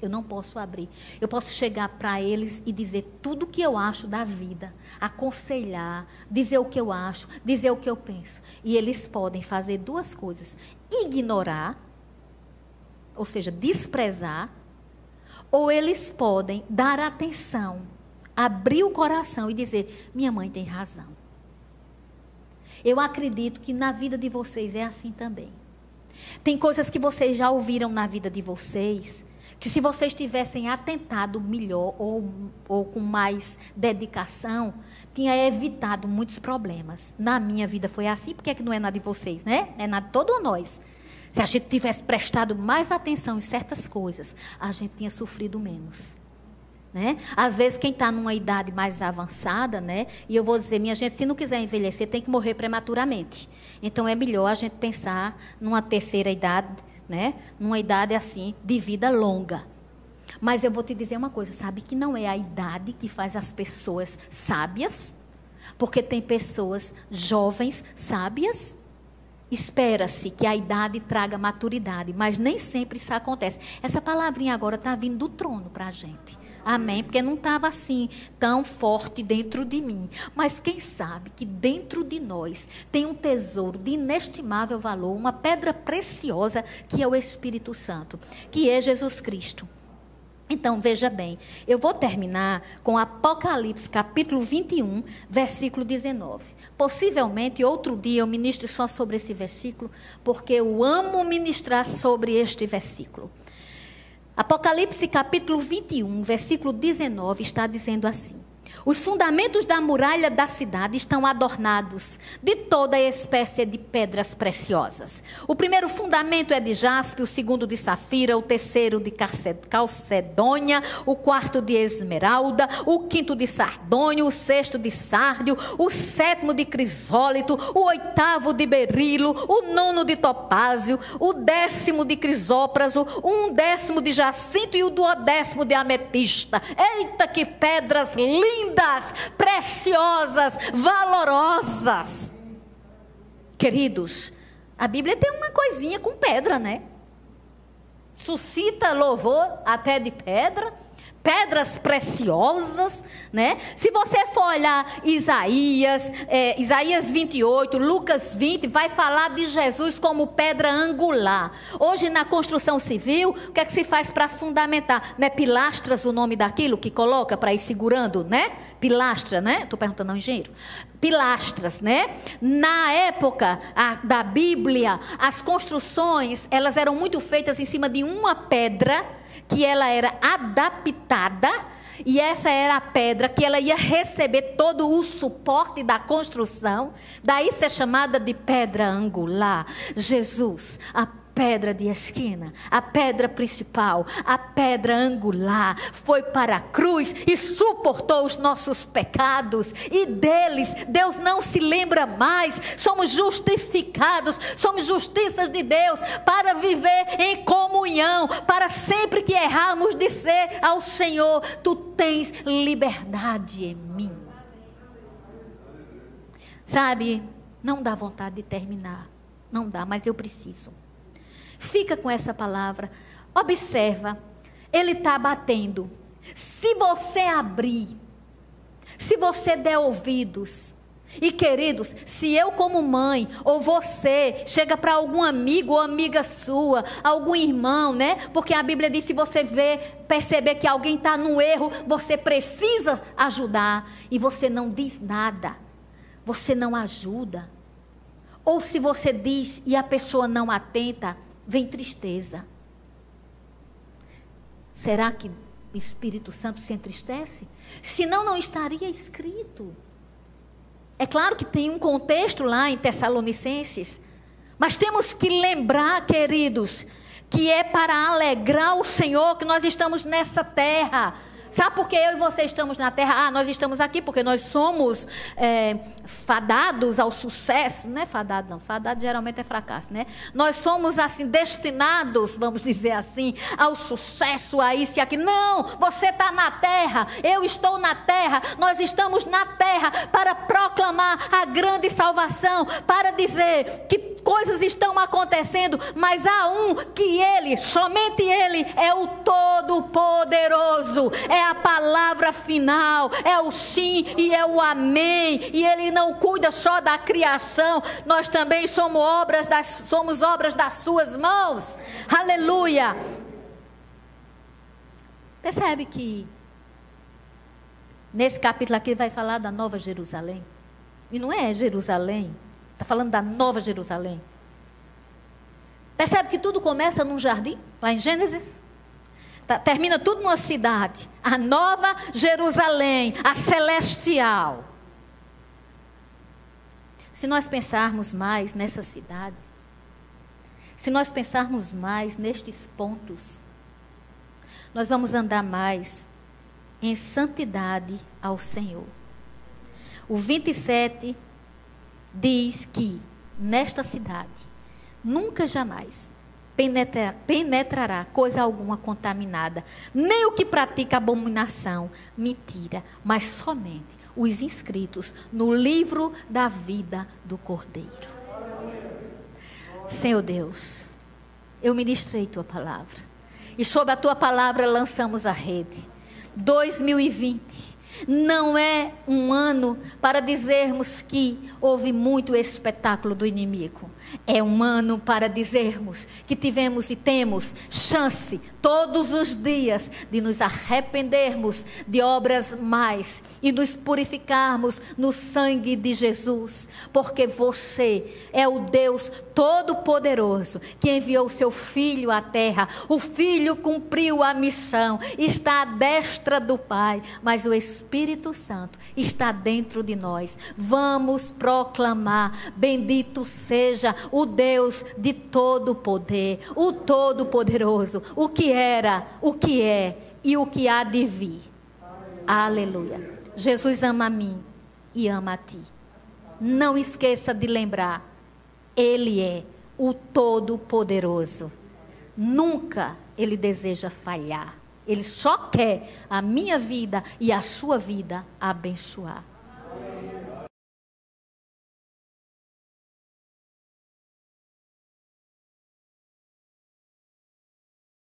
Eu não posso abrir. Eu posso chegar para eles e dizer tudo o que eu acho da vida, aconselhar, dizer o que eu acho, dizer o que eu penso. E eles podem fazer duas coisas: ignorar, ou seja, desprezar, ou eles podem dar atenção abrir o coração e dizer: minha mãe tem razão. Eu acredito que na vida de vocês é assim também. Tem coisas que vocês já ouviram na vida de vocês, que se vocês tivessem atentado melhor ou, ou com mais dedicação, tinha evitado muitos problemas. Na minha vida foi assim, porque é que não é na de vocês, né? É na de todos nós. Se a gente tivesse prestado mais atenção em certas coisas, a gente tinha sofrido menos. Né? Às vezes, quem está numa idade mais avançada, né? e eu vou dizer, minha gente, se não quiser envelhecer, tem que morrer prematuramente. Então, é melhor a gente pensar numa terceira idade, né? numa idade assim, de vida longa. Mas eu vou te dizer uma coisa: sabe que não é a idade que faz as pessoas sábias? Porque tem pessoas jovens sábias. Espera-se que a idade traga maturidade, mas nem sempre isso acontece. Essa palavrinha agora está vindo do trono para a gente. Amém? Porque não estava assim tão forte dentro de mim. Mas quem sabe que dentro de nós tem um tesouro de inestimável valor, uma pedra preciosa que é o Espírito Santo, que é Jesus Cristo. Então, veja bem, eu vou terminar com Apocalipse, capítulo 21, versículo 19. Possivelmente, outro dia eu ministre só sobre esse versículo, porque eu amo ministrar sobre este versículo. Apocalipse capítulo 21, versículo 19, está dizendo assim: os fundamentos da muralha da cidade estão adornados de toda espécie de pedras preciosas. O primeiro fundamento é de jaspe, o segundo de safira, o terceiro de calcedônia, o quarto de esmeralda, o quinto de sardônio, o sexto de sárdio, o sétimo de crisólito, o oitavo de berilo, o nono de topázio, o décimo de crisópraso, um décimo de jacinto e o duodécimo de ametista. Eita, que pedras lindas! Lindas, preciosas, valorosas. Queridos, a Bíblia tem uma coisinha com pedra, né? Suscita louvor até de pedra pedras preciosas, né? Se você for olhar Isaías, é, Isaías 28, Lucas 20, vai falar de Jesus como pedra angular. Hoje na construção civil, o que é que se faz para fundamentar? Né? Pilastras, o nome daquilo que coloca para ir segurando, né? Pilastra, né? Estou perguntando ao engenheiro. Pilastras, né? Na época a, da Bíblia, as construções, elas eram muito feitas em cima de uma pedra que ela era adaptada e essa era a pedra que ela ia receber todo o suporte da construção, daí ser chamada de pedra angular. Jesus, a pedra de esquina, a pedra principal, a pedra angular, foi para a cruz e suportou os nossos pecados, e deles Deus não se lembra mais. Somos justificados, somos justiças de Deus para viver em comunhão, para sempre que errarmos dizer ao Senhor: Tu tens liberdade em mim. Sabe, não dá vontade de terminar, não dá, mas eu preciso. Fica com essa palavra. Observa, ele está batendo. Se você abrir, se você der ouvidos, e queridos, se eu como mãe ou você chega para algum amigo ou amiga sua, algum irmão, né? Porque a Bíblia diz se você vê, perceber que alguém está no erro, você precisa ajudar e você não diz nada, você não ajuda. Ou se você diz e a pessoa não atenta, vem tristeza. Será que o Espírito Santo se entristece? Senão, não estaria escrito. É claro que tem um contexto lá em Tessalonicenses, mas temos que lembrar, queridos, que é para alegrar o Senhor que nós estamos nessa terra Sabe por que eu e você estamos na terra? Ah, nós estamos aqui porque nós somos é, fadados ao sucesso. Não é fadado, não. Fadado geralmente é fracasso, né? Nós somos, assim, destinados, vamos dizer assim, ao sucesso, a isso e aquilo. Não, você está na terra, eu estou na terra, nós estamos na terra para proclamar a grande salvação, para dizer que coisas estão acontecendo, mas há um que ele, somente ele, é o Todo-Poderoso, é a palavra final, é o sim e é o amém, e ele não cuida só da criação, nós também somos obras das, somos obras das suas mãos, aleluia. Percebe que nesse capítulo aqui vai falar da Nova Jerusalém, e não é Jerusalém Está falando da Nova Jerusalém. Percebe que tudo começa num jardim, lá em Gênesis? Tá, termina tudo numa cidade. A Nova Jerusalém, a celestial. Se nós pensarmos mais nessa cidade, se nós pensarmos mais nestes pontos, nós vamos andar mais em santidade ao Senhor. O 27 diz que nesta cidade nunca jamais penetra, penetrará coisa alguma contaminada, nem o que pratica abominação, mentira, mas somente os inscritos no livro da vida do Cordeiro. Senhor Deus, eu ministrei tua palavra. E sob a tua palavra lançamos a rede. 2020 não é um ano para dizermos que houve muito espetáculo do inimigo. É um ano para dizermos que tivemos e temos chance todos os dias de nos arrependermos de obras mais e nos purificarmos no sangue de Jesus, porque você é o Deus Todo-Poderoso que enviou seu Filho à terra. O Filho cumpriu a missão, está à destra do Pai, mas o Espírito Santo está dentro de nós. Vamos proclamar: Bendito seja o Deus de todo poder, o Todo-Poderoso, o que era, o que é e o que há de vir. Aleluia. Jesus ama a mim e ama a ti. Não esqueça de lembrar, Ele é o Todo-Poderoso. Nunca Ele deseja falhar. Ele só quer a minha vida e a sua vida abençoar.